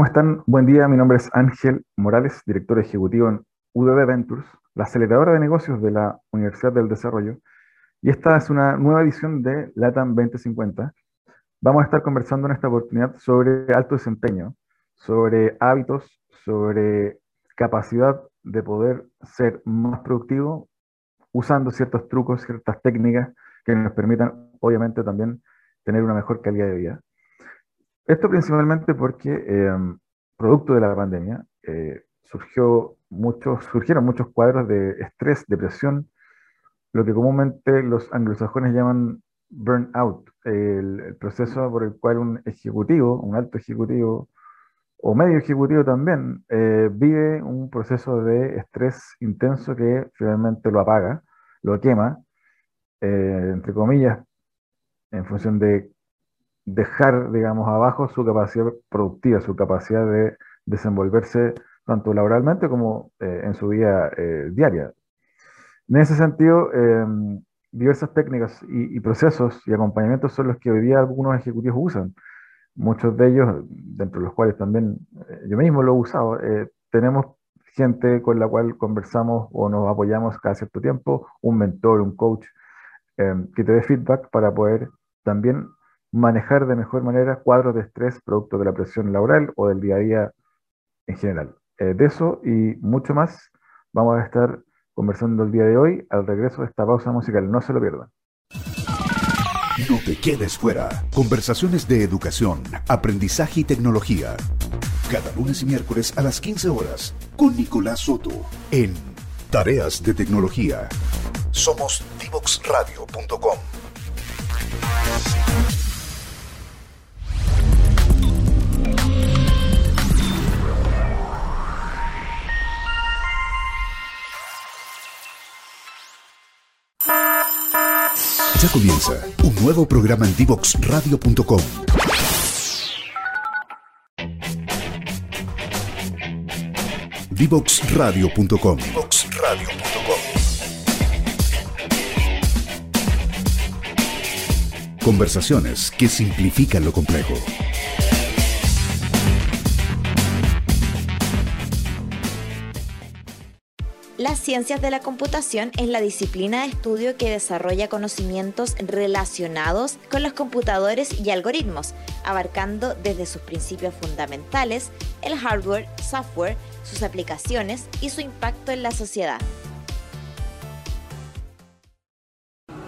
¿cómo están? Buen día, mi nombre es Ángel Morales, director ejecutivo en UDB Ventures, la aceleradora de negocios de la Universidad del Desarrollo. Y esta es una nueva edición de LATAM 2050. Vamos a estar conversando en esta oportunidad sobre alto desempeño, sobre hábitos, sobre capacidad de poder ser más productivo usando ciertos trucos, ciertas técnicas que nos permitan, obviamente, también tener una mejor calidad de vida. Esto principalmente porque, em, producto de la pandemia, eh, surgió muchos, surgieron muchos cuadros de estrés, depresión, lo que comúnmente los anglosajones llaman burnout, el, proceso por el cual un ejecutivo, un alto ejecutivo, o medio ejecutivo también, eh, vive un proceso de estrés intenso que finalmente lo apaga, lo quema, eh, entre comillas, en función de dejar, digamos, abajo su capacidad productiva, su capacidad de desenvolverse tanto laboralmente como eh, en su vida diaria. En ese sentido, em, diversas técnicas y, y, procesos y acompañamientos son los que hoy día algunos ejecutivos usan muchos de ellos, dentro de los cuales también eh, yo mismo lo he usado, eh, tenemos gente con la cual conversamos o nos apoyamos cada cierto tiempo, un mentor, un coach, em, que te dé feedback para poder también manejar de mejor manera cuadros de estrés producto de la presión laboral o del día a día en general. Eh, de eso y mucho más vamos a estar conversando el día de hoy al regreso de esta pausa musical. No se lo pierdan. No te quedes fuera. Conversaciones de educación, aprendizaje y tecnología. Cada lunes y miércoles a las 15 horas con Nicolás Soto en Tareas de Tecnología. Somos divoxradio.com. Ya comienza un nuevo programa en divoxradio.com. Divoxradio.com. Conversaciones que simplifican lo complejo. Las ciencias de la computación es la disciplina de estudio que desarrolla conocimientos relacionados con los computadores y algoritmos, abarcando desde sus principios fundamentales, el hardware, software, sus aplicaciones y su impacto en la sociedad.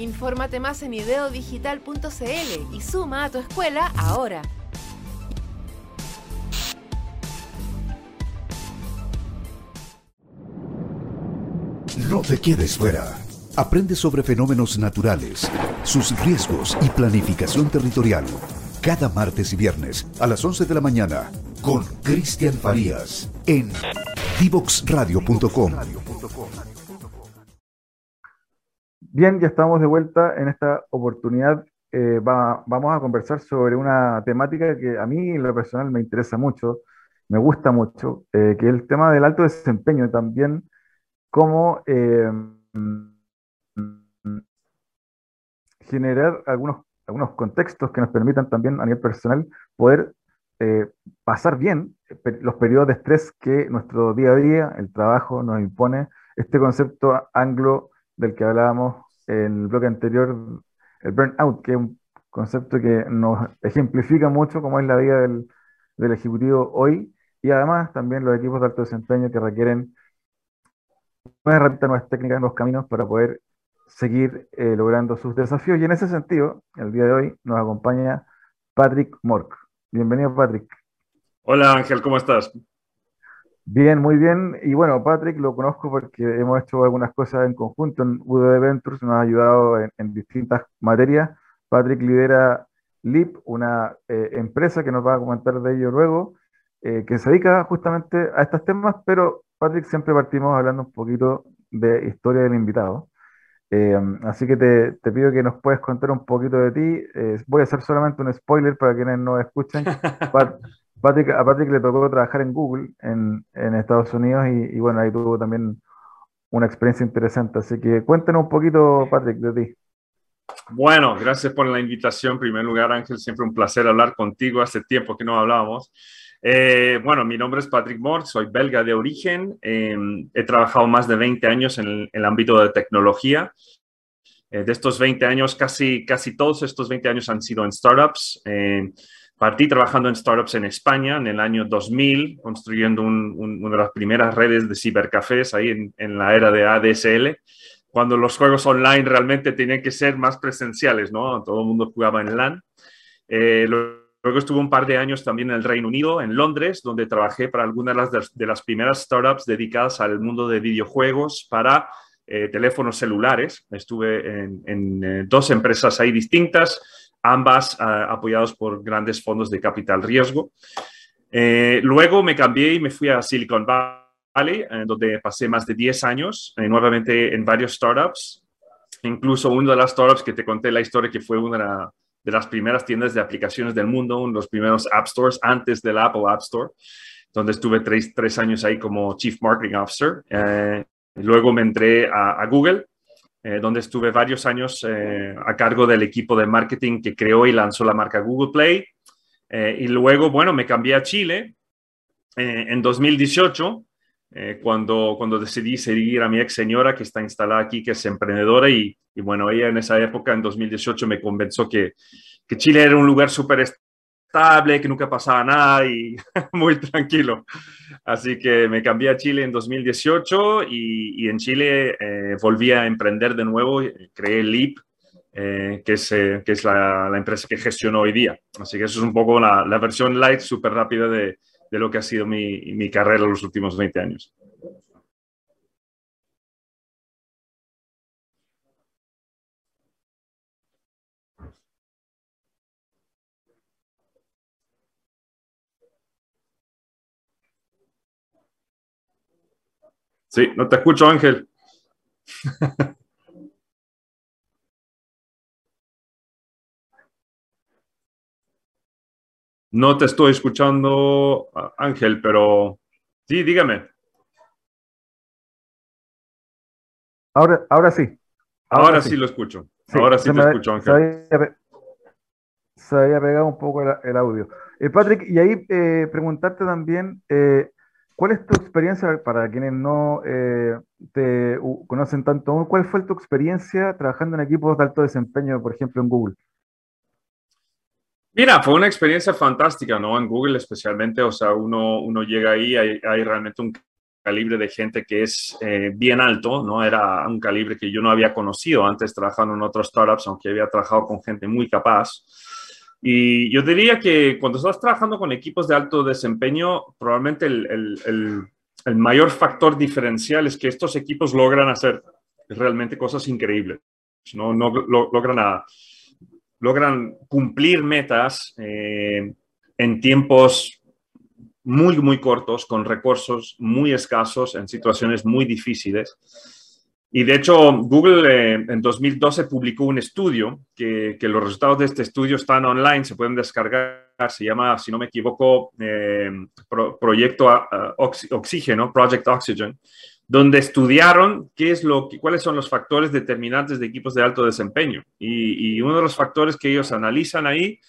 Infórmate más en ideodigital.cl y suma a tu escuela ahora. No te quedes fuera. Aprende sobre fenómenos naturales, sus riesgos y planificación territorial. Cada martes y viernes a las 11 de la mañana con Cristian Farías en divoxradio.com. Bien, ya estamos de vuelta en esta oportunidad. Eh, vamos a conversar sobre una temática que a mí en lo personal me interesa mucho, me gusta mucho, eh, que es el tema del alto desempeño también, cómo eh, generar algunos, algunos contextos que nos permitan también a nivel personal poder pasar bien los periodos de estrés que nuestro día a día, el trabajo nos impone, este concepto anglo del que hablábamos en el bloque anterior, el burnout, que es un concepto que nos ejemplifica mucho cómo es la vida del, ejecutivo hoy y además también los equipos de alto desempeño que requieren nuevas herramientas, nuevas técnicas, nuevos caminos para poder seguir eh, logrando sus desafíos. Y en ese sentido, el día de hoy nos acompaña Patrick Mork. Bienvenido, Patrick. Hola, Ángel, ¿cómo estás? Bien, muy bien. Y bueno, Patrick lo conozco porque hemos hecho algunas cosas en conjunto en UD Ventures, nos ha ayudado en, distintas materias. Patrick lidera LIP, una eh, empresa que nos va a comentar de ello luego. que se dedica justamente a estos temas, pero Patrick, siempre partimos hablando un poquito de historia del invitado. así que te, te, pido que nos puedes contar un poquito de ti. voy a hacer solamente un spoiler para quienes no escuchen. Patrick, a Patrick le tocó trabajar en Google en, en Estados Unidos y, y, bueno, ahí tuvo también una experiencia interesante. Así que cuéntanos un poquito, Patrick, de ti. Bueno, gracias por la invitación. En primer lugar, Ángel, siempre un placer hablar contigo. Hace tiempo que no hablábamos. Eh, bueno, mi nombre es Patrick Mort, soy belga de origen. Eh, he trabajado más de 20 años en el, en el ámbito de tecnología. Eh, de estos 20 años, casi, casi todos estos 20 años han sido en startups. Partí trabajando en startups en España en el año 2000, construyendo un, un, una de las primeras redes de cibercafés ahí en, la era de ADSL, cuando los juegos online realmente tenían que ser más presenciales, ¿no? Todo el mundo jugaba en LAN. Eh, luego estuve un par de años también en el Reino Unido, en Londres, donde trabajé para algunas de las, primeras startups dedicadas al mundo de videojuegos para eh, teléfonos celulares. Estuve en, en eh, dos empresas ahí distintas ambas uh, apoyados por grandes fondos de capital riesgo. Eh, luego me cambié y me fui a Silicon Valley, eh, donde pasé más de 10 años, eh, nuevamente en varios startups, incluso una de las startups que te conté la historia, que fue una de las primeras tiendas de aplicaciones del mundo, uno de los primeros App Stores antes del Apple App Store, donde estuve tres, tres años ahí como Chief Marketing Officer. Eh, luego me entré a, a Google, eh, donde estuve varios años eh, a cargo del equipo de marketing que creó y lanzó la marca Google Play. Eh, y luego, bueno, me cambié a Chile en 2018, cuando, cuando decidí seguir a mi ex señora que está instalada aquí, que es emprendedora. Y, bueno, ella en esa época, en 2018, me convenció que, que Chile era un lugar súper estable, que nunca pasaba nada y muy tranquilo. Así que me cambié a Chile en 2018 y, en Chile eh, volví a emprender de nuevo, creé Leap, eh, que es, eh, que es la, empresa que gestiono hoy día. Así que eso es un poco la, la versión light, súper rápida de, de, lo que ha sido mi, mi carrera los últimos 20 años. Sí, no te escucho, Ángel. No te estoy escuchando, Ángel, pero sí, dígame. Ahora, ahora sí. Ahora, ahora sí. sí. lo escucho. Sí, ahora sí te me, escucho, Ángel. Se había, se había, pegado un poco el, el audio. Eh, Patrick, y ahí eh, preguntarte también, eh, ¿Cuál es tu experiencia, para quienes no eh, te conocen tanto cuál fue tu experiencia trabajando en equipos de alto desempeño, por ejemplo, en Google? Mira, fue una experiencia fantástica, ¿no? En Google especialmente, o sea, uno, uno llega ahí, hay, hay realmente un calibre de gente que es eh, bien alto, ¿no? Era un calibre que yo no había conocido antes trabajando en otros startups, aunque había trabajado con gente muy capaz. Y yo diría que cuando estás trabajando con equipos de alto desempeño, probablemente el, el, el, el mayor factor diferencial es que estos equipos logran hacer realmente cosas increíbles. No, no lo, logran, a, logran cumplir metas eh, en tiempos muy, muy cortos, con recursos muy escasos, en situaciones muy difíciles. Y de hecho, Google eh, en 2012 publicó un estudio que, los resultados de este estudio están online, se pueden descargar. Se llama, si no me equivoco, eh, Pro, Proyecto Ox Oxígeno, Project Oxygen, donde estudiaron qué es lo, cuáles son los factores determinantes de equipos de alto desempeño. Y, uno de los factores que ellos analizan ahí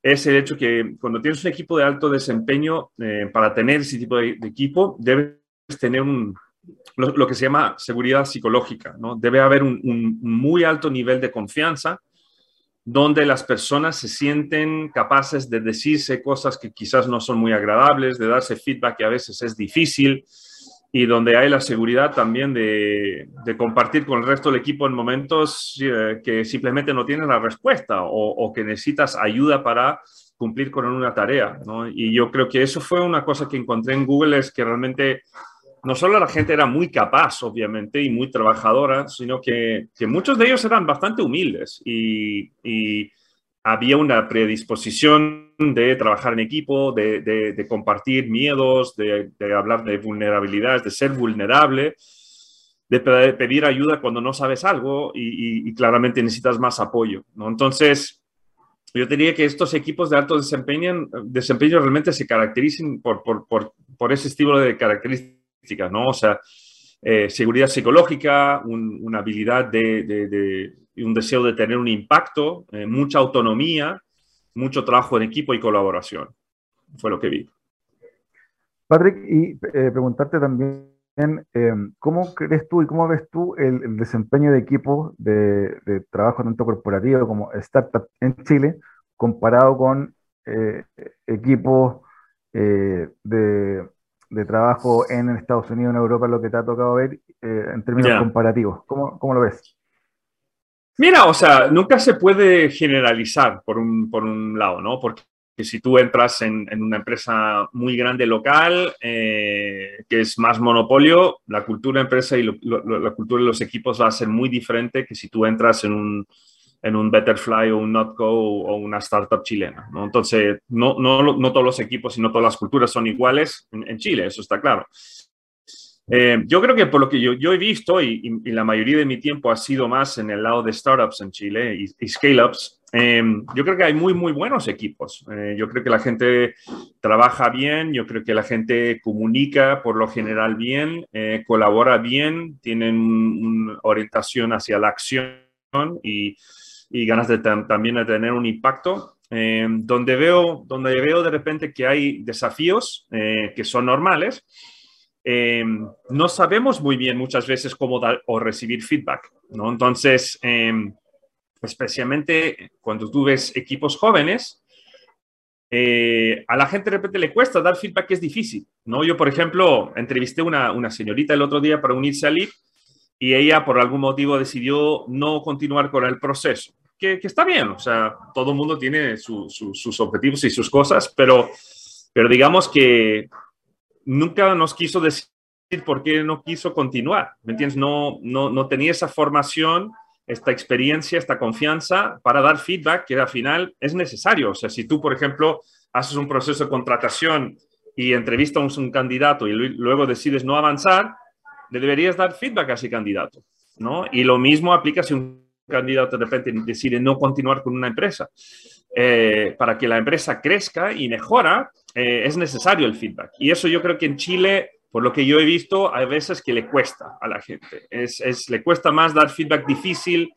es el hecho que cuando tienes un equipo de alto desempeño, eh, para tener ese tipo de equipo, debes tener un, lo, que se llama seguridad psicológica, ¿no? Debe haber un, muy alto nivel de confianza donde las personas se sienten capaces de decirse cosas que quizás no son muy agradables, de darse feedback que a veces es difícil y donde hay la seguridad también de, de compartir con el resto del equipo en momentos eh, que simplemente no tienen la respuesta o, o, que necesitas ayuda para cumplir con una tarea. ¿no? Y yo creo que eso fue una cosa que encontré en Google, es que realmente no solo la gente era muy capaz, obviamente, y muy trabajadora, sino que, que muchos de ellos eran bastante humildes y, y, había una predisposición de trabajar en equipo, de, compartir miedos, de, hablar de vulnerabilidades, de ser vulnerable, de pedir ayuda cuando no sabes algo y, claramente necesitas más apoyo. ¿no? Entonces, yo diría que estos equipos de alto desempeño, desempeño realmente se caracterizan por, por, ese estilo de características, ¿no? O sea, eh, seguridad psicológica, una habilidad de y un deseo de tener un impacto, eh, mucha autonomía, mucho trabajo en equipo y colaboración. Fue lo que vi. Patrick, y eh, preguntarte también, em, ¿cómo crees tú y cómo ves tú el, desempeño de equipos de, trabajo tanto corporativo como startup en Chile comparado con equipos de, trabajo en Estados Unidos, en Europa, lo que te ha tocado ver en términos comparativos? ¿Cómo, ¿Cómo, lo ves? Mira, o sea, nunca se puede generalizar por un, por un lado, ¿no? Porque si tú entras en, una empresa muy grande local, eh, que es más monopolio, la cultura de empresa y la cultura de los equipos va a ser muy diferente que si tú entras en un, en un Betterfly o un Notco o una startup chilena. ¿no? Entonces, no, no, no, todos los equipos y no todas las culturas son iguales en Chile, eso está claro. Eh, yo creo que por lo que yo, yo he visto, y, la mayoría de mi tiempo ha sido más en el lado de startups en Chile y, scale-ups, eh, yo creo que hay muy, muy buenos equipos. Eh, yo creo que la gente trabaja bien, yo creo que la gente comunica por lo general bien, colabora bien, tienen una orientación hacia la acción y, y ganas de también de tener un impacto. donde, veo, donde veo de repente que hay desafíos que son normales, Em, no sabemos muy bien muchas veces cómo dar o recibir feedback, ¿no? Entonces, em, especialmente cuando tú ves equipos jóvenes, eh, a la gente de repente le cuesta dar feedback, que es difícil, ¿no? Yo, por ejemplo, entrevisté una, una señorita el otro día para unirse al LIP y ella por algún motivo decidió no continuar con el proceso, que, está bien, o sea, todo el mundo tiene sus objetivos y sus cosas, pero, pero digamos que nunca nos quiso decir por qué no quiso continuar, ¿me entiendes? No, no, no tenía esa formación, esta experiencia, esta confianza para dar feedback que al final es necesario. O sea, si tú, por ejemplo, haces un proceso de contratación y entrevistas a un candidato y luego decides no avanzar, le deberías dar feedback a ese candidato, ¿no? Y lo mismo aplica si un candidato de repente decide no continuar con una empresa. Eh, para que la empresa crezca y mejora, eh, es necesario el feedback. Y eso yo creo que en Chile, por lo que yo he visto, hay veces que le cuesta a la gente. Es, le cuesta más dar feedback difícil,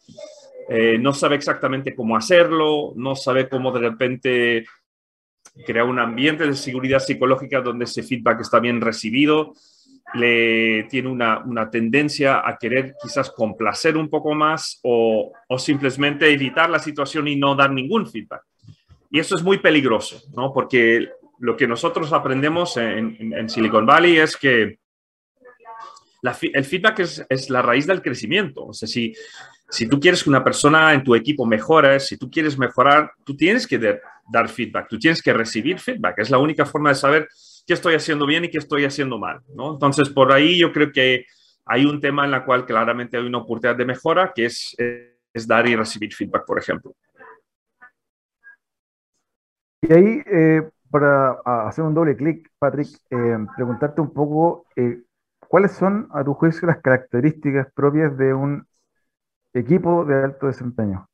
eh, no sabe exactamente cómo hacerlo, no sabe cómo de repente crear un ambiente de seguridad psicológica donde ese feedback está bien recibido le tiene una, una, tendencia a querer quizás complacer un poco más o, o, simplemente evitar la situación y no dar ningún feedback. Y eso es muy peligroso, ¿no? Porque lo que nosotros aprendemos en, Silicon Valley es que el feedback es, es, la raíz del crecimiento. O sea, si, si tú quieres que una persona en tu equipo mejore, si tú quieres mejorar, tú tienes que dar feedback, tú tienes que recibir feedback. Es la única forma de saber qué estoy haciendo bien y qué estoy haciendo mal, ¿no? Entonces, por ahí yo creo que hay un tema en el cual claramente hay una oportunidad de mejora, que es, es dar y recibir feedback, por ejemplo. Y ahí, eh, para hacer un doble clic, Patrick, eh, preguntarte un poco, eh, ¿cuáles son, a tu juicio, las características propias de un equipo de alto desempeño?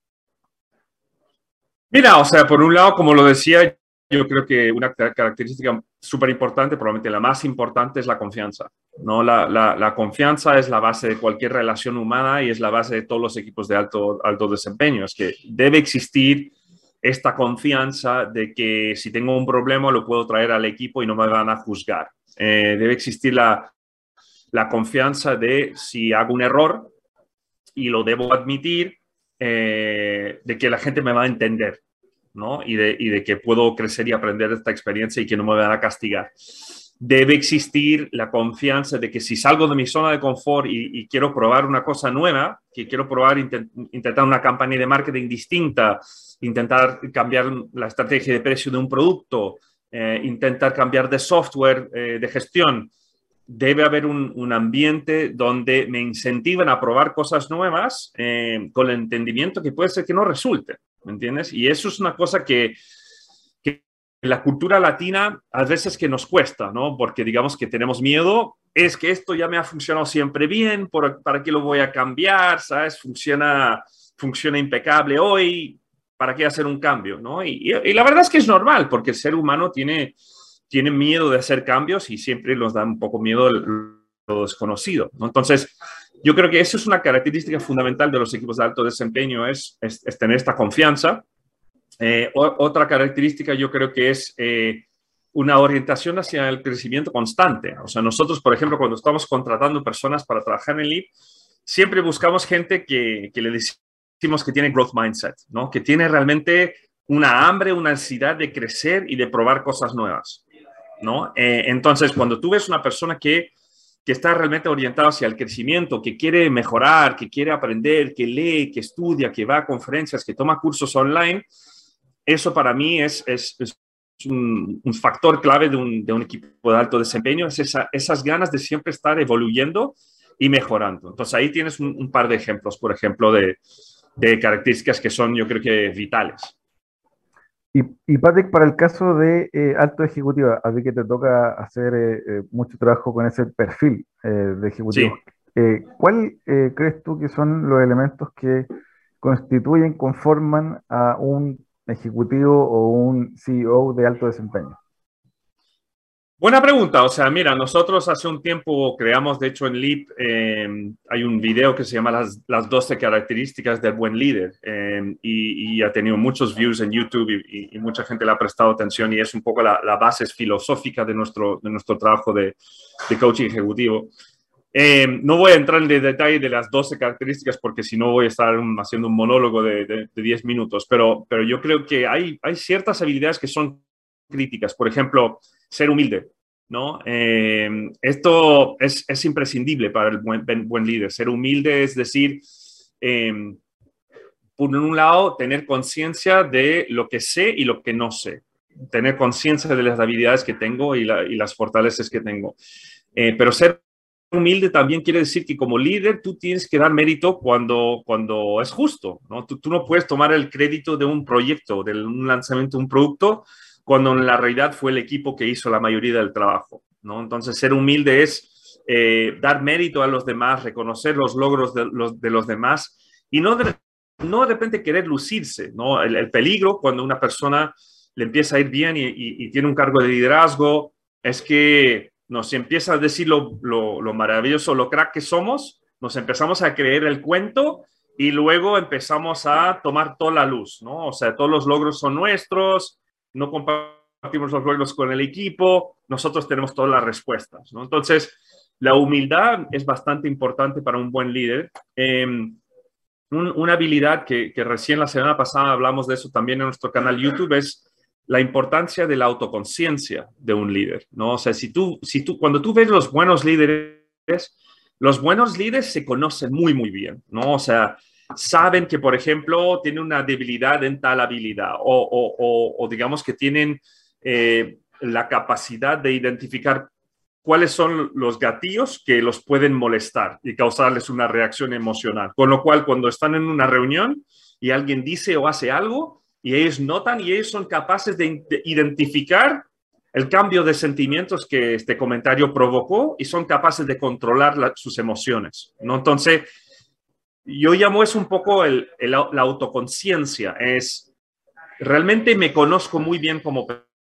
Mira, o sea, por un lado, como lo decía, yo creo que una característica súper importante, probablemente la más importante, es la confianza. ¿no? La, la, confianza es la base de cualquier relación humana y es la base de todos los equipos de alto, alto desempeño. Es que debe existir esta confianza de que si tengo un problema lo puedo traer al equipo y no me van a juzgar. Eh, debe existir la, la, confianza de si hago un error y lo debo admitir, eh, de que la gente me va a entender. ¿No? Y de, que puedo crecer y aprender esta experiencia y que no me van a castigar. Debe existir la confianza de que si salgo de mi zona de confort y, quiero probar una cosa nueva, que quiero probar, intentar una campaña de marketing distinta, intentar cambiar la estrategia de precio de un producto, eh, intentar cambiar de software eh, de gestión, debe haber un, ambiente donde me incentiven a probar cosas nuevas eh, con el entendimiento que puede ser que no resulte. ¿Me entiendes? Y eso es una cosa que, la cultura latina a veces que nos cuesta, ¿no? Porque digamos que tenemos miedo, es que esto ya me ha funcionado siempre bien, ¿para qué lo voy a cambiar? ¿Sabes? Funciona, funciona impecable hoy, ¿para qué hacer un cambio? ¿no? Y, la verdad es que es normal, porque el ser humano tiene, tiene miedo de hacer cambios y siempre nos da un poco miedo lo desconocido. ¿no? Entonces, yo creo que eso es una característica fundamental de los equipos de alto desempeño, es, es, tener esta confianza. Eh, otra característica yo creo que es eh, una orientación hacia el crecimiento constante. O sea, nosotros, por ejemplo, cuando estamos contratando personas para trabajar en LEAP, siempre buscamos gente que, que le decimos que tiene growth mindset, ¿no? que tiene realmente una hambre, una ansiedad de crecer y de probar cosas nuevas. ¿no? Eh, entonces, cuando tú ves una persona que que está realmente orientado hacia el crecimiento, que quiere mejorar, que quiere aprender, que lee, que estudia, que va a conferencias, que toma cursos online, eso para mí es, es, un, factor clave de un, de un, equipo de alto desempeño, es esas ganas de siempre estar evoluyendo y mejorando. Entonces ahí tienes un, par de ejemplos, por ejemplo, de, de características que son yo creo que vitales. Y, Patrick, para el caso de eh, alto ejecutivo, a ti que te toca hacer eh, eh, mucho trabajo con ese perfil de ejecutivo, ¿cuál crees tú que son los elementos que constituyen, conforman a un ejecutivo o un CEO de alto desempeño? Buena pregunta. O sea, mira, nosotros hace un tiempo creamos, de hecho, en Leap eh, hay un video que se llama Las, las 12 características del buen líder eh, y, ha tenido muchos views en YouTube y, mucha gente le ha prestado atención y es un poco la, base filosófica de nuestro, de nuestro trabajo de, de coaching ejecutivo. Eh, no voy a entrar en detalle de las 12 características porque si no voy a estar haciendo un monólogo de, de, de 10 minutos, pero, pero yo creo que hay, hay ciertas habilidades que son críticas. Por ejemplo, ser humilde, ¿no? Eh, esto es, es, imprescindible para el buen, líder. Ser humilde es decir, eh, por un lado, tener conciencia de lo que sé y lo que no sé. Tener conciencia de las habilidades que tengo y, las fortalezas que tengo. Eh, pero ser humilde también quiere decir que como líder tú tienes que dar mérito cuando, cuando es justo, ¿no? Tú, tú no puedes tomar el crédito de un proyecto, de un lanzamiento un producto, cuando en la realidad fue el equipo que hizo la mayoría del trabajo. ¿no? Entonces, ser humilde es eh, dar mérito a los demás, reconocer los logros de los, de los demás y no de, no de repente querer lucirse. ¿no? El, peligro cuando una persona le empieza a ir bien y, tiene un cargo de liderazgo es que nos empieza a decir lo, lo, lo maravilloso, lo crack que somos, nos empezamos a creer el cuento y luego empezamos a tomar toda la luz, ¿no? O sea, todos los logros son nuestros, no compartimos los logros con el equipo, nosotros tenemos todas las respuestas. ¿no? Entonces, la humildad es bastante importante para un buen líder. Em, una habilidad que, recién la semana pasada hablamos de eso también en nuestro canal YouTube es la importancia de la autoconciencia de un líder, ¿no? O sea, si tú, si tú, cuando tú ves los buenos líderes, los buenos líderes se conocen muy, muy bien, ¿no? O sea, saben que, por ejemplo, tienen una debilidad en tal habilidad o, digamos que tienen eh, la capacidad de identificar cuáles son los gatillos que los pueden molestar y causarles una reacción emocional. Con lo cual, cuando están en una reunión y alguien dice o hace algo y ellos notan y ellos son capaces de, identificar el cambio de sentimientos que este comentario provocó y son capaces de controlar sus emociones. ¿no? Entonces, yo llamo eso un poco el, la autoconciencia. Es, realmente me conozco muy bien como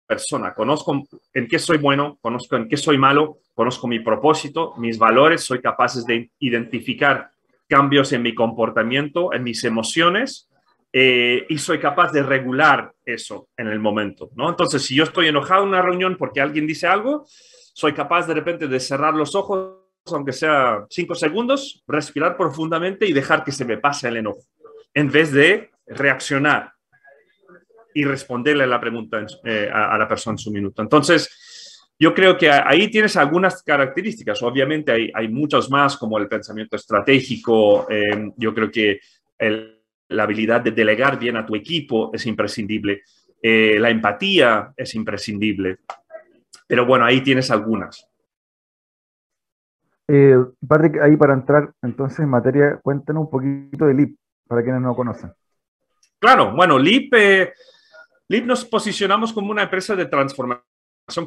persona, conozco en qué soy bueno, conozco en qué soy malo, conozco mi propósito, mis valores, soy capaz de identificar cambios en mi comportamiento, en mis emociones, eh, y soy capaz de regular eso en el momento, ¿no? Entonces, si yo estoy enojado en una reunión porque alguien dice algo, soy capaz de repente de cerrar los ojos aunque sea cinco segundos, respirar profundamente y dejar que se me pase el enojo, en vez de reaccionar y responderle la pregunta eh, a, la persona en su minuto. Entonces, yo creo que ahí tienes algunas características. Obviamente hay, hay muchas más, como el pensamiento estratégico. Eh, yo creo que la habilidad de delegar bien a tu equipo es imprescindible. Eh, la empatía es imprescindible. Pero bueno, ahí tienes algunas. Eh, Patrick, ahí para entrar entonces en materia, cuéntanos un poquito de LIP, para quienes no lo conocen. Claro, bueno, LIP, eh, LIP nos posicionamos como una empresa de transformación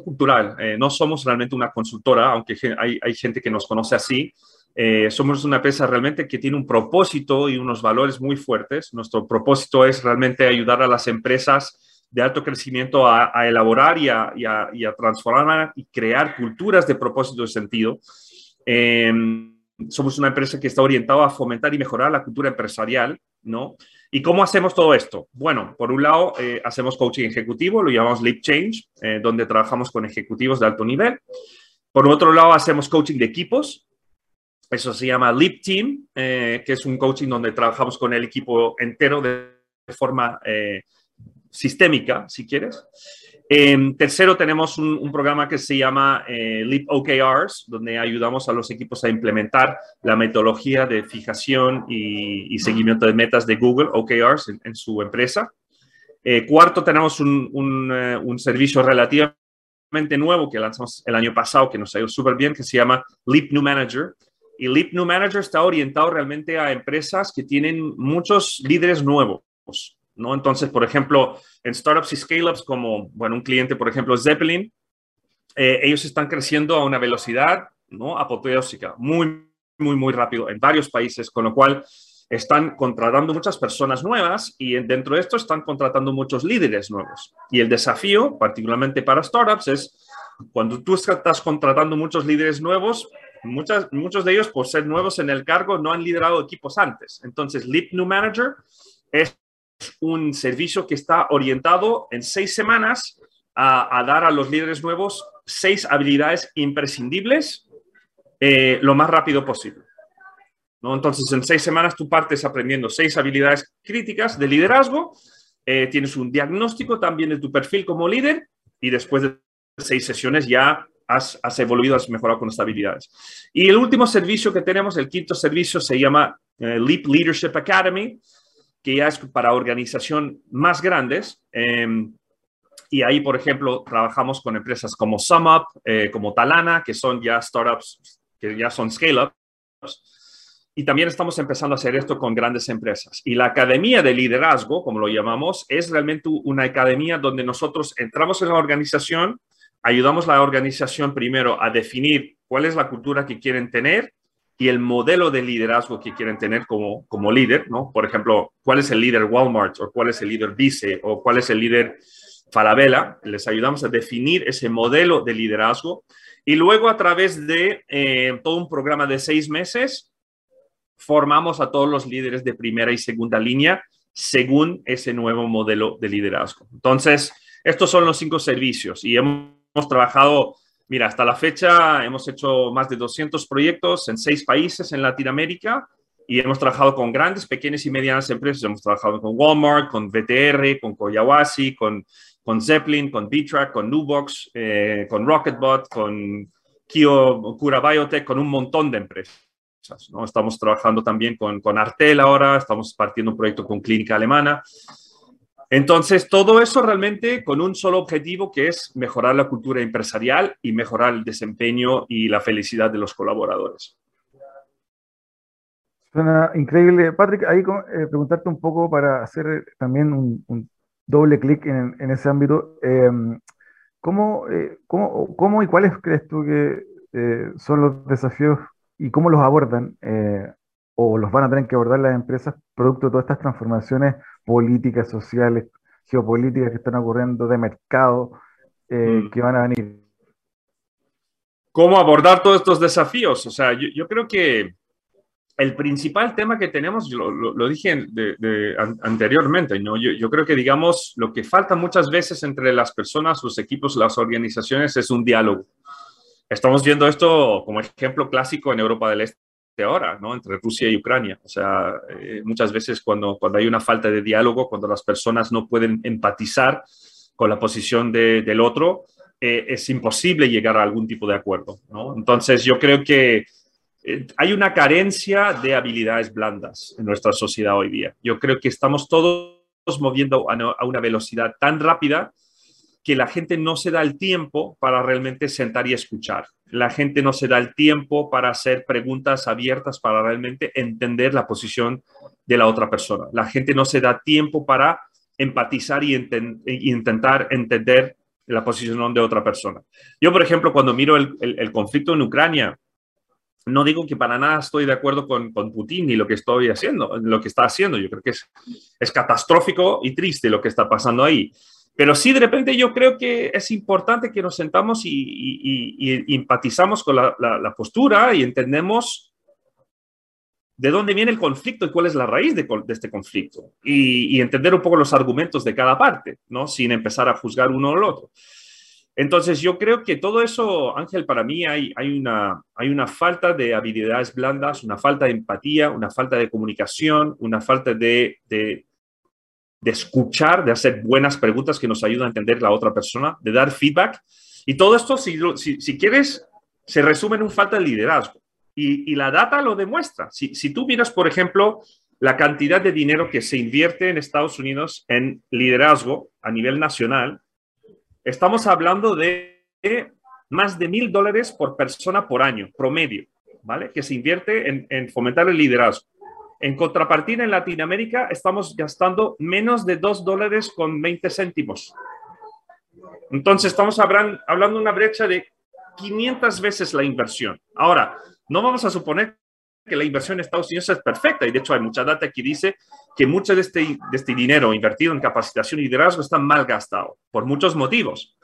cultural. Eh, no somos realmente una consultora, aunque hay, hay gente que nos conoce así. Eh, somos una empresa realmente que tiene un propósito y unos valores muy fuertes. Nuestro propósito es realmente ayudar a las empresas de alto crecimiento a, elaborar y a, y, y a, transformar y crear culturas de propósito y sentido. Em, somos una empresa que está orientada a fomentar y mejorar la cultura empresarial, ¿no? ¿Y cómo hacemos todo esto? Bueno, por un lado, eh, hacemos coaching ejecutivo, lo llamamos Leap Change, eh, donde trabajamos con ejecutivos de alto nivel. Por otro lado, hacemos coaching de equipos, eso se llama Leap Team, eh, que es un coaching donde trabajamos con el equipo entero de forma sistémica, si quieres. En tercero, tenemos un, programa que se llama eh, Leap OKRs, donde ayudamos a los equipos a implementar la metodología de fijación y, seguimiento de metas de Google, OKRs, en, su empresa. Eh, cuarto, tenemos un, eh, un, servicio relativamente nuevo que lanzamos el año pasado, que nos ha ido súper bien, que se llama Leap New Manager. Y Leap New Manager está orientado realmente a empresas que tienen muchos líderes nuevos. ¿No? Entonces, por ejemplo, en startups y scale-ups como, bueno, un cliente, por ejemplo, Zeppelin, eh, ellos están creciendo a una velocidad, ¿no? Apoteósica, muy, muy, muy rápido en varios países, con lo cual están contratando muchas personas nuevas y dentro de esto están contratando muchos líderes nuevos. Y el desafío, particularmente para startups, es cuando tú estás contratando muchos líderes nuevos, muchas, muchos de ellos, por ser nuevos en el cargo, no han liderado equipos antes. Entonces, Leap New Manager es un servicio que está orientado en seis semanas a, dar a los líderes nuevos seis habilidades imprescindibles eh, lo más rápido posible. ¿no? Entonces, en seis semanas tú partes aprendiendo seis habilidades críticas de liderazgo, eh, tienes un diagnóstico también de tu perfil como líder y después de seis sesiones ya has, has, evoluido, has mejorado con estas habilidades. Y el último servicio que tenemos, el quinto servicio, se llama eh, Leap Leadership Academy que ya es para organización más grandes. Em, y ahí, por ejemplo, trabajamos con empresas como SumUp, eh, como Talana, que son ya startups, que ya son scale-ups. Y también estamos empezando a hacer esto con grandes empresas. Y la Academia de Liderazgo, como lo llamamos, es realmente una academia donde nosotros entramos en la organización, ayudamos a la organización primero a definir cuál es la cultura que quieren tener y el modelo de liderazgo que quieren tener como, como líder, ¿no? Por ejemplo, ¿cuál es el líder Walmart o cuál es el líder Vice o cuál es el líder Falabella? Les ayudamos a definir ese modelo de liderazgo y luego a través de eh, todo un programa de seis meses formamos a todos los líderes de primera y segunda línea según ese nuevo modelo de liderazgo. Entonces, estos son los cinco servicios y hemos trabajado Mira, hasta la fecha hemos hecho más de 200 proyectos en seis países en Latinoamérica y hemos trabajado con grandes, pequeñas y medianas empresas. Hemos trabajado con Walmart, con VTR, con con, con Zeppelin, con B-Track, con Nubox, eh, con Rocketbot, con Kio Cura Biotech, con un montón de empresas. ¿no? Estamos trabajando también con, con Artel ahora, estamos partiendo un proyecto con Clínica Alemana. Entonces, todo eso realmente con un solo objetivo que es mejorar la cultura empresarial y mejorar el desempeño y la felicidad de los colaboradores. Suena increíble. Patrick, ahí eh, preguntarte un poco para hacer también un, doble clic en, ese ámbito. Em, eh, ¿cómo, y cuáles crees tú que eh, son los desafíos y cómo los abordan o los van a tener que abordar las empresas producto de todas estas transformaciones políticas, sociales, geopolíticas que están ocurriendo de mercado eh, mm. que van a venir. ¿Cómo abordar todos estos desafíos? O sea, yo, creo que el principal tema que tenemos, lo, lo, dije anteriormente, ¿no? Yo, yo, creo que, digamos, lo que falta muchas veces entre las personas, los equipos, las organizaciones es un diálogo. Estamos viendo esto como ejemplo clásico en Europa del Este ahora, ¿no? Entre Rusia y Ucrania. O sea, eh, muchas veces cuando, cuando hay una falta de diálogo, cuando las personas no pueden empatizar con la posición del otro, eh, es imposible llegar a algún tipo de acuerdo, ¿no? Entonces, yo creo que eh, hay una carencia de habilidades blandas en nuestra sociedad hoy día. Yo creo que estamos todos moviendo a una velocidad tan rápida que la gente no se da el tiempo para realmente sentar y escuchar. La gente no se da el tiempo para hacer preguntas abiertas, para realmente entender la posición de la otra persona. La gente no se da tiempo para empatizar y, intentar entender la posición de otra persona. Yo, por ejemplo, cuando miro el, conflicto en Ucrania, no digo que para nada estoy de acuerdo con, Putin ni lo que estoy haciendo, lo que está haciendo. Yo creo que es, es catastrófico y triste lo que está pasando ahí. Pero sí, de repente yo creo que es importante que nos sentamos y, empatizamos con la, postura y entendemos de dónde viene el conflicto y cuál es la raíz de, este conflicto. Y, entender un poco los argumentos de cada parte, ¿no? Sin empezar a juzgar uno al otro. Entonces, yo creo que todo eso, Ángel, para mí hay, una, falta de habilidades blandas, una falta de empatía, una falta de comunicación, una falta de escuchar, de hacer buenas preguntas que nos ayudan a entender la otra persona, de dar feedback. Y todo esto, si, quieres, se resume en un falta de liderazgo. Y, la data lo demuestra. Si, tú miras, por ejemplo, la cantidad de dinero que se invierte en Estados Unidos en liderazgo a nivel nacional, estamos hablando de más de mil dólares por persona por año, promedio, ¿vale? Que se invierte en fomentar el liderazgo. En contrapartida, en Latinoamérica estamos gastando menos de 2 dólares con 20 céntimos. Entonces, estamos hablando de una brecha de 500 veces la inversión. Ahora, no vamos a suponer que la inversión en Estados Unidos es perfecta, y de hecho hay mucha data que dice que mucho de este, este dinero invertido en capacitación y liderazgo está mal gastado, por muchos motivos.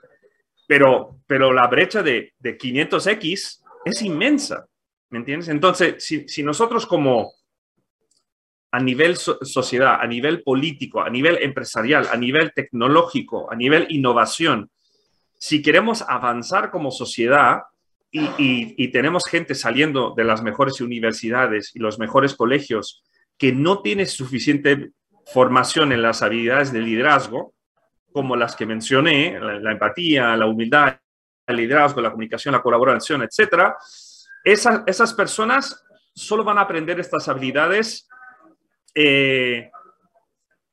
Pero, la brecha de, de 500x es inmensa, ¿me entiendes? Entonces, si nosotros como, a nivel sociedad, a nivel político, a nivel empresarial, a nivel tecnológico, a nivel innovación, si queremos avanzar como sociedad y, tenemos gente saliendo de las mejores universidades y los mejores colegios que no tiene suficiente formación en las habilidades de liderazgo, como las que mencioné, la, empatía, la humildad, el liderazgo, la comunicación, la colaboración, etc., esas personas solo van a aprender estas habilidades eh,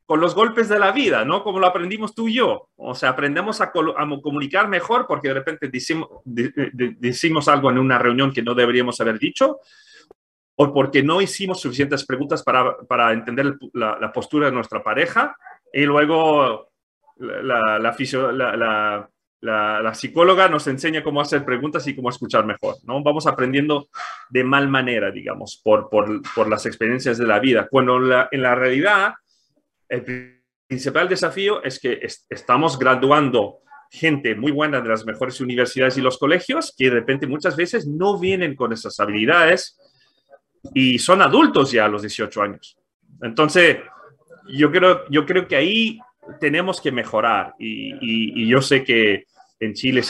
con los golpes de la vida, ¿no? Como lo aprendimos tú y yo. O sea, aprendemos a, comunicar mejor porque de repente decimos, algo en una reunión que no deberíamos haber dicho o porque no hicimos suficientes preguntas para, entender la, postura de nuestra pareja y luego la, la, la, psicóloga nos enseña cómo hacer preguntas y cómo escuchar mejor, ¿no? Vamos aprendiendo de mal manera, digamos, por, por, las experiencias de la vida, cuando en la realidad el principal desafío es que estamos graduando gente muy buena de las mejores universidades y los colegios que de repente muchas veces no vienen con esas habilidades y son adultos ya a los 18 años. Entonces, yo creo, yo creo que ahí tenemos que mejorar y yo sé que en Chile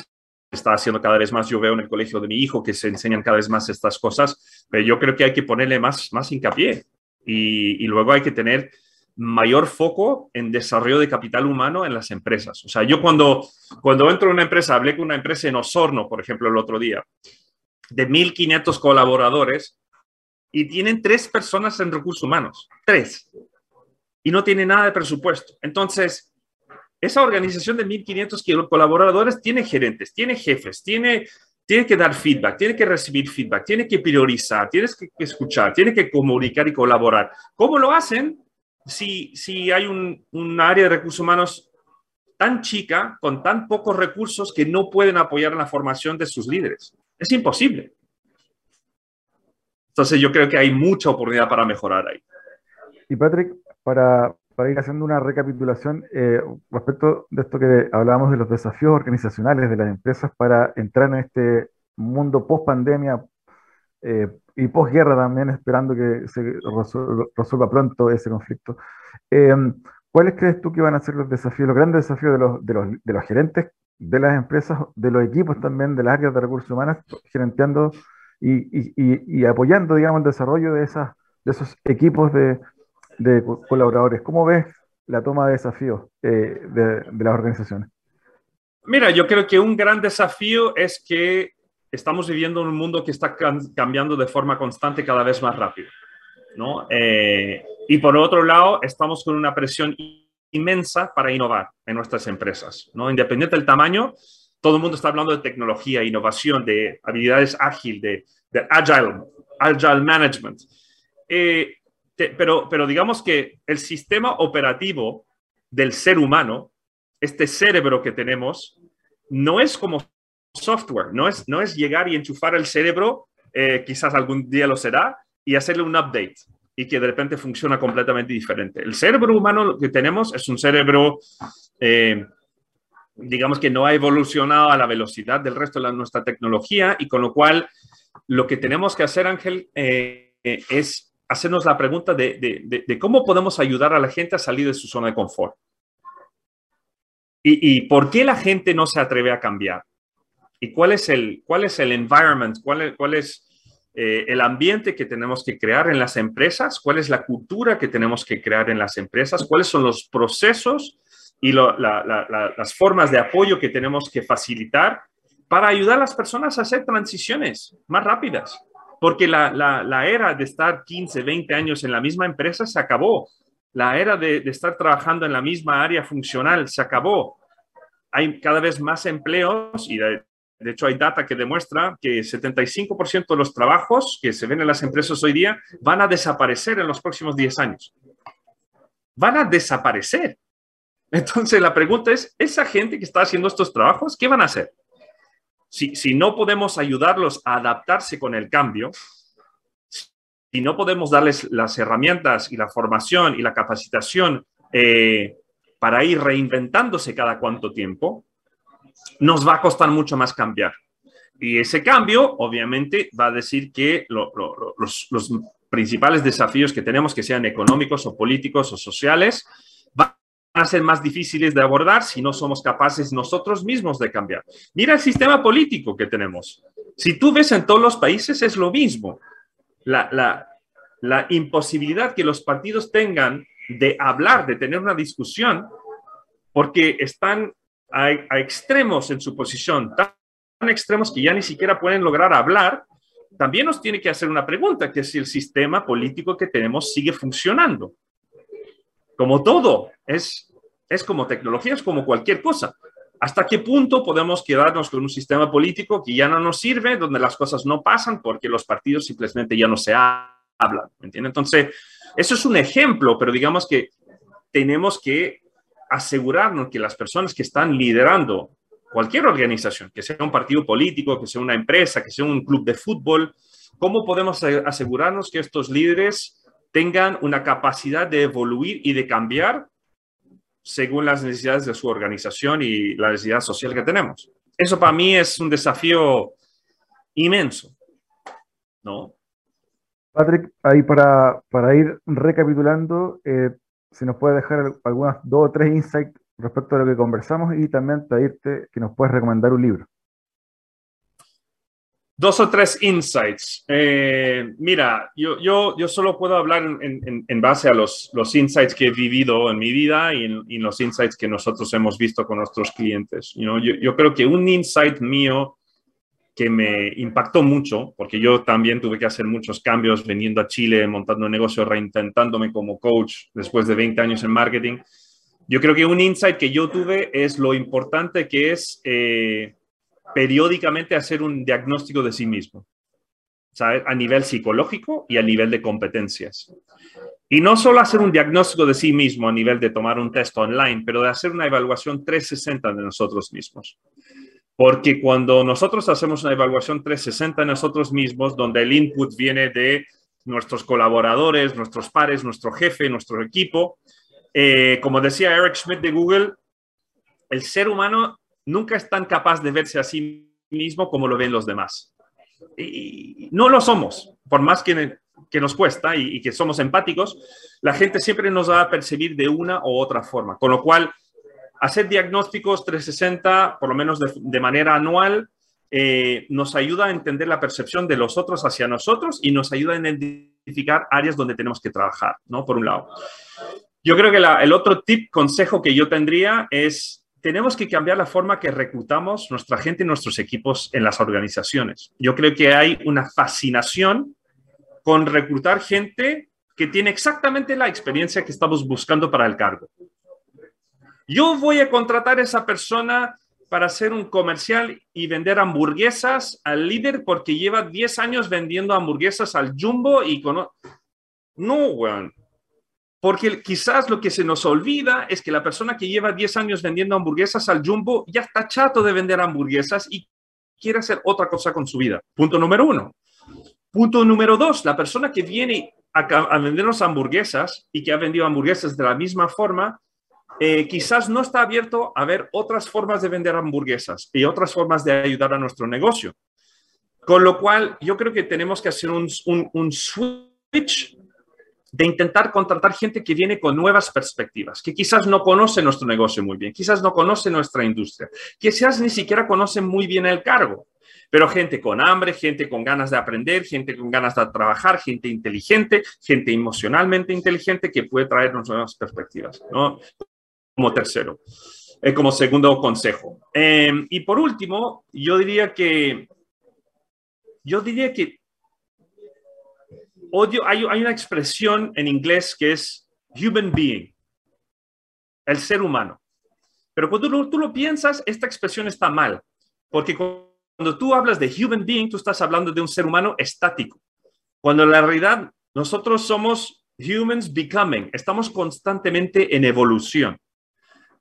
está haciendo cada vez más. Yo veo en el colegio de mi hijo que se enseñan cada vez más estas cosas, pero yo creo que hay que ponerle más, más hincapié y, y luego hay que tener mayor foco en desarrollo de capital humano en las empresas. O sea, yo cuando, cuando entro en una empresa, hablé con una empresa en Osorno, por ejemplo, el otro día, de 1.500 colaboradores y tienen tres personas en recursos humanos, tres, y no tiene nada de presupuesto. Entonces, esa organización de 1.500 colaboradores tiene gerentes, tiene jefes, tiene, tiene que dar feedback, tiene que recibir feedback, tiene que priorizar, tienes que, escuchar, tiene que comunicar y colaborar. ¿Cómo lo hacen si, si hay un, área de recursos humanos tan chica, con tan pocos recursos que no pueden apoyar la formación de sus líderes? Es imposible. Entonces yo creo que hay mucha oportunidad para mejorar ahí. Y Patrick, para, para ir haciendo una recapitulación eh, respecto de esto que hablábamos de los desafíos organizacionales de las empresas para entrar en este mundo post pandemia eh, y posguerra también, esperando que se resuelva, pronto ese conflicto. Em, ¿Cuáles crees tú que van a ser los desafíos, los grandes desafíos de los, de los, de los gerentes de las empresas, de los equipos también, de las áreas de recursos humanos, gerenteando y, y, y apoyando, digamos, el desarrollo de, esas, de esos equipos de, de colaboradores. ¿Cómo ves la toma de desafíos eh, de, las organizaciones? Mira, yo creo que un gran desafío es que estamos viviendo en un mundo que está cambiando de forma constante cada vez más rápido. ¿no? Eh, y por otro lado, estamos con una presión inmensa para innovar en nuestras empresas. ¿no? Independiente del tamaño, todo el mundo está hablando de tecnología, innovación, de habilidades ágil, de, agile, agile management. Eh, pero, pero digamos que el sistema operativo del ser humano, este cerebro que tenemos, no es como software, no es, no es llegar y enchufar el cerebro, eh, quizás algún día lo será, y hacerle un update y que de repente funciona completamente diferente. El cerebro humano que tenemos es un cerebro, eh, digamos que no ha evolucionado a la velocidad del resto de nuestra tecnología y con lo cual lo que tenemos que hacer, Ángel, eh, es hacernos la pregunta de, cómo podemos ayudar a la gente a salir de su zona de confort. ¿Y, por qué la gente no se atreve a cambiar? ¿Y cuál es el, cuál es el environment? ¿Cuál es, cuál es eh, el ambiente que tenemos que crear en las empresas? ¿Cuál es la cultura que tenemos que crear en las empresas? ¿Cuáles son los procesos y las formas de apoyo que tenemos que facilitar para ayudar a las personas a hacer transiciones más rápidas? Porque la, era de estar 15, 20 años en la misma empresa se acabó. La era de, estar trabajando en la misma área funcional se acabó. Hay cada vez más empleos y de, hecho hay data que demuestra que 75% de los trabajos que se ven en las empresas hoy día van a desaparecer en los próximos 10 años. Van a desaparecer. Entonces la pregunta es, ¿esa gente que está haciendo estos trabajos, qué van a hacer? Si, no podemos ayudarlos a adaptarse con el cambio, si no podemos darles las herramientas y la formación y la capacitación eh, para ir reinventándose cada cuánto tiempo, nos va a costar mucho más cambiar. Y ese cambio, obviamente, va a decir que los, principales desafíos que tenemos, que sean económicos o políticos o sociales, a ser más difíciles de abordar si no somos capaces nosotros mismos de cambiar. Mira el sistema político que tenemos. Si tú ves en todos los países es lo mismo. La, imposibilidad que los partidos tengan de hablar, de tener una discusión, porque están a, extremos en su posición, tan extremos que ya ni siquiera pueden lograr hablar, también nos tiene que hacer una pregunta, que si el sistema político que tenemos sigue funcionando. Como todo, es, es como tecnología, es como cualquier cosa. ¿Hasta qué punto podemos quedarnos con un sistema político que ya no nos sirve, donde las cosas no pasan porque los partidos simplemente ya no se hablan? ¿Me Entonces, eso es un ejemplo, pero digamos que tenemos que asegurarnos que las personas que están liderando cualquier organización, que sea un partido político, que sea una empresa, que sea un club de fútbol, ¿cómo podemos asegurarnos que estos líderes tengan una capacidad de evoluir y de cambiar según las necesidades de su organización y la necesidad social que tenemos. Eso para mí es un desafío inmenso, ¿no? Patrick, ahí para, para ir recapitulando, eh, si nos puede dejar algunas dos o tres insights respecto a lo que conversamos y también pedirte que nos puedes recomendar un libro. Dos o tres insights. Eh, mira, yo, yo, yo solo puedo hablar en, en, base a los, los, insights que he vivido en mi vida y en, los insights que nosotros hemos visto con nuestros clientes. yo, yo, creo que un insight mío que me impactó mucho, porque yo también tuve que hacer muchos cambios veniendo a Chile, montando un negocio, reintentándome como coach después de 20 años en marketing. Yo creo que un insight que yo tuve es lo importante que es... Eh, periódicamente hacer un diagnóstico de sí mismo, a nivel psicológico y a nivel de competencias. Y no solo hacer un diagnóstico de sí mismo a nivel de tomar un test online, pero de hacer una evaluación 360 de nosotros mismos. Porque cuando nosotros hacemos una evaluación 360 de nosotros mismos, donde el input viene de nuestros colaboradores, nuestros pares, nuestro jefe, nuestro equipo, eh, como decía Eric Schmidt de Google, el ser humano nunca es tan capaz de verse a sí mismo como lo ven los demás. Y no lo somos, por más que, nos cuesta y, que somos empáticos, la gente siempre nos va a percibir de una u otra forma. Con lo cual, hacer diagnósticos 360, por lo menos de, manera anual, eh, nos ayuda a entender la percepción de los otros hacia nosotros y nos ayuda a identificar áreas donde tenemos que trabajar, ¿no? Por un lado. Yo creo que el otro tip, consejo que yo tendría es tenemos que cambiar la forma que reclutamos nuestra gente y nuestros equipos en las organizaciones. Yo creo que hay una fascinación con reclutar gente que tiene exactamente la experiencia que estamos buscando para el cargo. Yo voy a contratar a esa persona para hacer un comercial y vender hamburguesas al líder porque lleva 10 años vendiendo hamburguesas al Jumbo y con... No, weón. Porque quizás lo que se nos olvida es que la persona que lleva 10 años vendiendo hamburguesas al jumbo ya está chato de vender hamburguesas y quiere hacer otra cosa con su vida. Punto número uno. Punto número dos, la persona que viene a, vendernos hamburguesas y que ha vendido hamburguesas de la misma forma, eh, quizás no está abierto a ver otras formas de vender hamburguesas y otras formas de ayudar a nuestro negocio. Con lo cual, yo creo que tenemos que hacer un switch de intentar contratar gente que viene con nuevas perspectivas, que quizás no conoce nuestro negocio muy bien, quizás no conoce nuestra industria, quizás ni siquiera conoce muy bien el cargo, pero gente con hambre, gente con ganas de aprender, gente con ganas de trabajar, gente inteligente, gente emocionalmente inteligente que puede traernos nuevas perspectivas, ¿no? Como tercero, eh, como segundo consejo. Eh, y por último, yo diría que, yo diría que odio, hay, hay una expresión en inglés que es human being, el ser humano. Pero cuando tú, tú lo piensas, esta expresión está mal, porque cuando tú hablas de human being, tú estás hablando de un ser humano estático, cuando en la realidad nosotros somos humans becoming, estamos constantemente en evolución.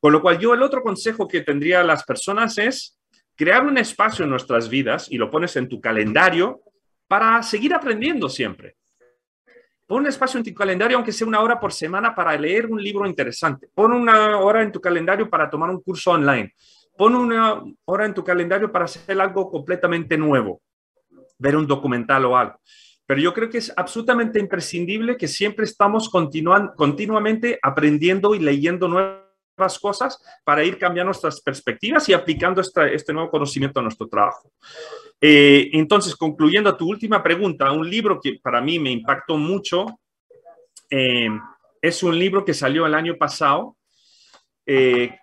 Con lo cual yo el otro consejo que tendría a las personas es crear un espacio en nuestras vidas y lo pones en tu calendario para seguir aprendiendo siempre. Pon un espacio en tu calendario, aunque sea una hora por semana, para leer un libro interesante. Pon una hora en tu calendario para tomar un curso online. Pon una hora en tu calendario para hacer algo completamente nuevo, ver un documental o algo. Pero yo creo que es absolutamente imprescindible que siempre estamos continuamente aprendiendo y leyendo nuevas cosas para ir cambiando nuestras perspectivas y aplicando este nuevo conocimiento a nuestro trabajo. Eh, entonces, concluyendo tu última pregunta, un libro que para mí me impactó mucho eh, es un libro que salió el año pasado. Eh,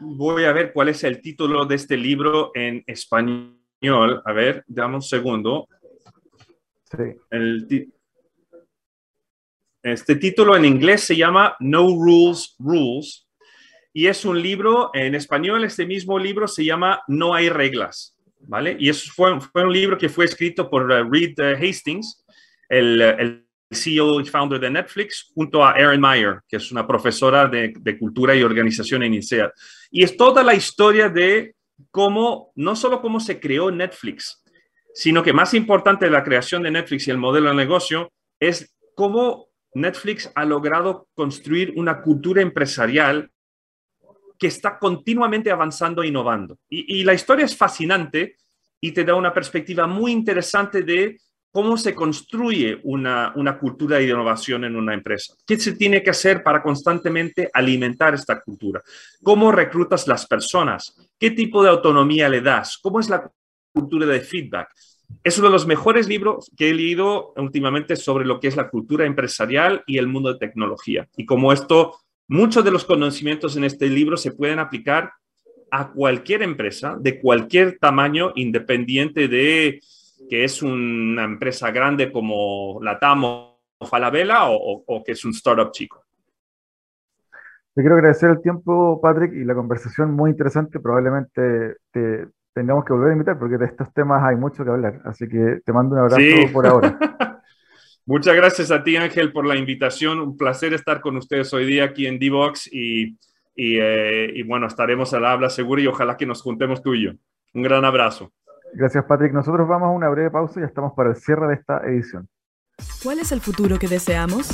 voy a ver cuál es el título de este libro en español. A ver, dame un segundo. este título en inglés se llama No Rules, Rules. Y es un libro, en español este mismo libro se llama No hay reglas. ¿vale? Y eso fue, un libro que fue escrito por uh, Reed uh, Hastings, el, uh, el, CEO y founder de Netflix, junto a Erin Meyer, que es una profesora de, de cultura y organización en INSEAD. Y es toda la historia de cómo, no solo cómo se creó Netflix, sino que más importante de la creación de Netflix y el modelo de negocio es cómo Netflix ha logrado construir una cultura empresarial que está continuamente avanzando e innovando. Y, la historia es fascinante y te da una perspectiva muy interesante de cómo se construye una, una, cultura de innovación en una empresa. ¿Qué se tiene que hacer para constantemente alimentar esta cultura? ¿Cómo reclutas las personas? ¿Qué tipo de autonomía le das? ¿Cómo es la cultura de feedback? Es uno de los mejores libros que he leído últimamente sobre lo que es la cultura empresarial y el mundo de tecnología y cómo esto Muchos de los conocimientos en este libro se pueden aplicar a cualquier empresa de cualquier tamaño, independiente de que es una empresa grande como Latam o Falabella o, o que es un startup chico. Te quiero agradecer el tiempo, Patrick, y la conversación muy interesante. Probablemente te tengamos que volver a invitar porque de estos temas hay mucho que hablar. Así que te mando un abrazo por ahora. Muchas gracias a ti, Ángel, por la invitación. Un placer estar con ustedes hoy día aquí en Divox y, y, eh, y, bueno, estaremos al habla seguro y ojalá que nos juntemos tú y yo. Un gran abrazo. Gracias, Patrick. Nosotros vamos a una breve pausa y ya estamos para el cierre de esta edición. ¿Cuál es el futuro que deseamos?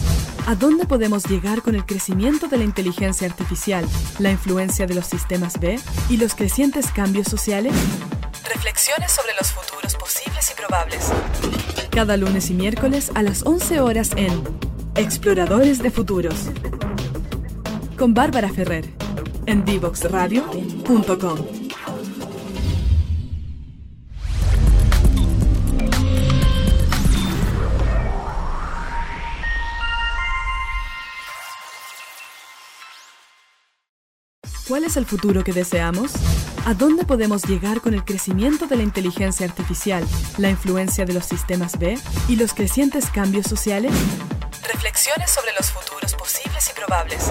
¿A dónde podemos llegar con el crecimiento de la inteligencia artificial, la influencia de los sistemas B y los crecientes cambios sociales? Reflexiones sobre los futuros posibles y probables. Cada lunes y miércoles a las 11 horas en Exploradores de Futuros. Con Bárbara Ferrer en divoxradio.com. ¿Cuál es el futuro que deseamos? ¿A dónde podemos llegar con el crecimiento de la inteligencia artificial, la influencia de los sistemas B y los crecientes cambios sociales? Reflexiones sobre los futuros posibles y probables.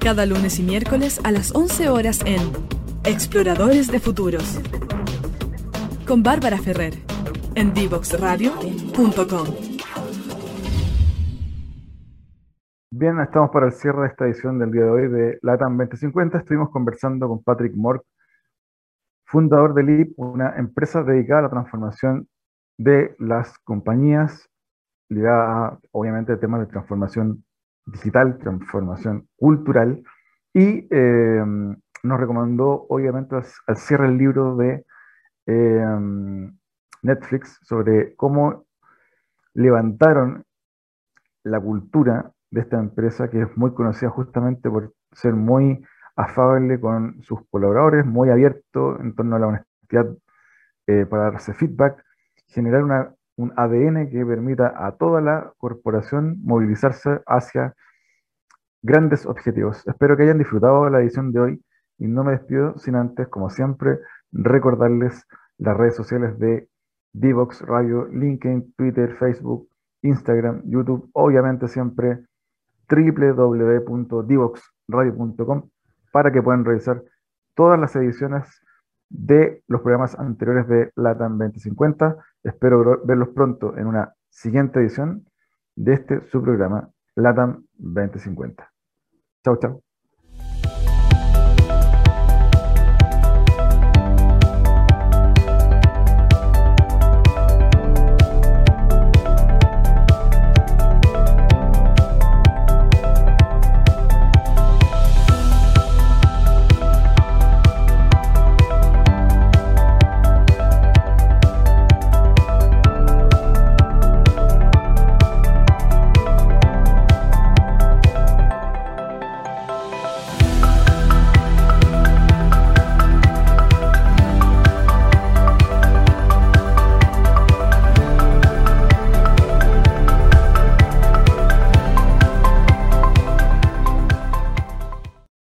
Cada lunes y miércoles a las 11 horas en Exploradores de Futuros. Con Bárbara Ferrer en divoxradio.com. Bien, estamos para el cierre de esta edición del día de hoy de LATAM 2050. Estuvimos conversando con Patrick Mork, fundador de LIP, una empresa dedicada a la transformación de las compañías, ligada a, obviamente, a temas de transformación digital, transformación cultural, y eh, nos recomendó, obviamente, al cierre el libro de eh, Netflix sobre cómo levantaron la cultura de esta empresa que es muy conocida justamente por ser muy afable con sus colaboradores, muy abierto en torno a la honestidad eh, para darse feedback, generar un ADN que permita a toda la corporación movilizarse hacia grandes objetivos. Espero que hayan disfrutado la edición de hoy y no me despido sin antes, como siempre, recordarles las redes sociales de Divox Radio, LinkedIn, Twitter, Facebook, Instagram, YouTube, obviamente siempre www.divoxradio.com para que puedan revisar todas las ediciones de los programas anteriores de LATAM 2050. Espero verlos pronto en una siguiente edición de este su programa LATAM 2050. Chao, chao.